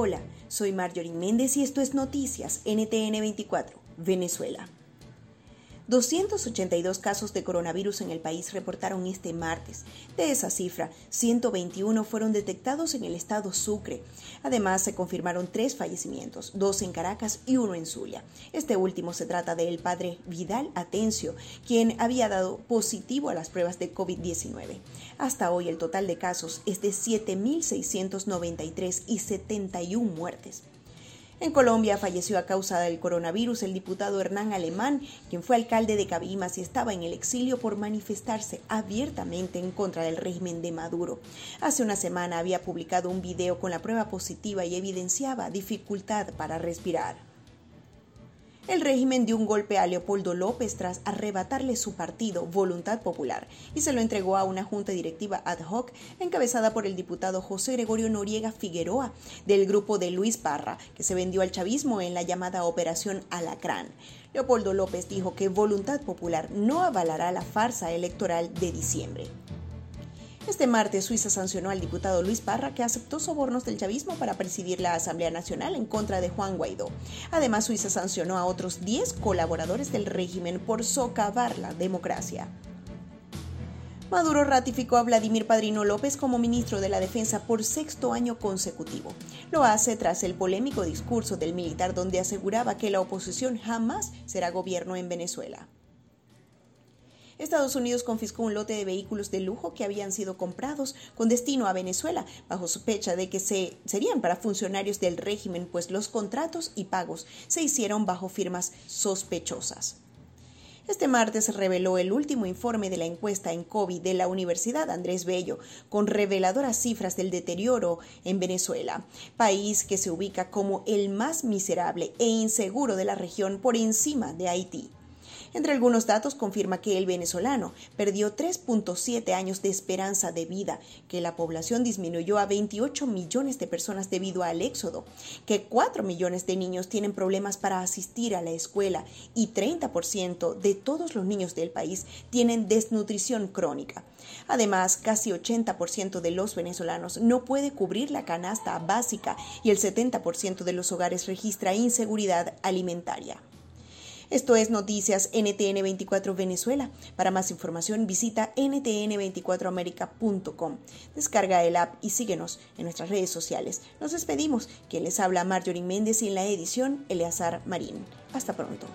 Hola, soy Marjorie Méndez y esto es Noticias NTN 24, Venezuela. 282 casos de coronavirus en el país reportaron este martes. De esa cifra, 121 fueron detectados en el estado Sucre. Además, se confirmaron tres fallecimientos, dos en Caracas y uno en Zulia. Este último se trata del padre Vidal Atencio, quien había dado positivo a las pruebas de COVID-19. Hasta hoy el total de casos es de 7.693 y 71 muertes. En Colombia falleció a causa del coronavirus el diputado Hernán Alemán, quien fue alcalde de Cabimas y estaba en el exilio por manifestarse abiertamente en contra del régimen de Maduro. Hace una semana había publicado un video con la prueba positiva y evidenciaba dificultad para respirar. El régimen dio un golpe a Leopoldo López tras arrebatarle su partido, Voluntad Popular, y se lo entregó a una junta directiva ad hoc encabezada por el diputado José Gregorio Noriega Figueroa, del grupo de Luis Parra, que se vendió al chavismo en la llamada Operación Alacrán. Leopoldo López dijo que Voluntad Popular no avalará la farsa electoral de diciembre. Este martes, Suiza sancionó al diputado Luis Parra, que aceptó sobornos del chavismo para presidir la Asamblea Nacional en contra de Juan Guaidó. Además, Suiza sancionó a otros 10 colaboradores del régimen por socavar la democracia. Maduro ratificó a Vladimir Padrino López como ministro de la Defensa por sexto año consecutivo. Lo hace tras el polémico discurso del militar donde aseguraba que la oposición jamás será gobierno en Venezuela. Estados Unidos confiscó un lote de vehículos de lujo que habían sido comprados con destino a Venezuela, bajo sospecha de que se, serían para funcionarios del régimen, pues los contratos y pagos se hicieron bajo firmas sospechosas. Este martes reveló el último informe de la encuesta en COVID de la Universidad Andrés Bello, con reveladoras cifras del deterioro en Venezuela, país que se ubica como el más miserable e inseguro de la región por encima de Haití. Entre algunos datos confirma que el venezolano perdió 3.7 años de esperanza de vida, que la población disminuyó a 28 millones de personas debido al éxodo, que 4 millones de niños tienen problemas para asistir a la escuela y 30% de todos los niños del país tienen desnutrición crónica. Además, casi 80% de los venezolanos no puede cubrir la canasta básica y el 70% de los hogares registra inseguridad alimentaria. Esto es Noticias NTN 24 Venezuela. Para más información visita ntn24america.com. Descarga el app y síguenos en nuestras redes sociales. Nos despedimos. Quien les habla Marjorie Méndez y en la edición Eleazar Marín. Hasta pronto.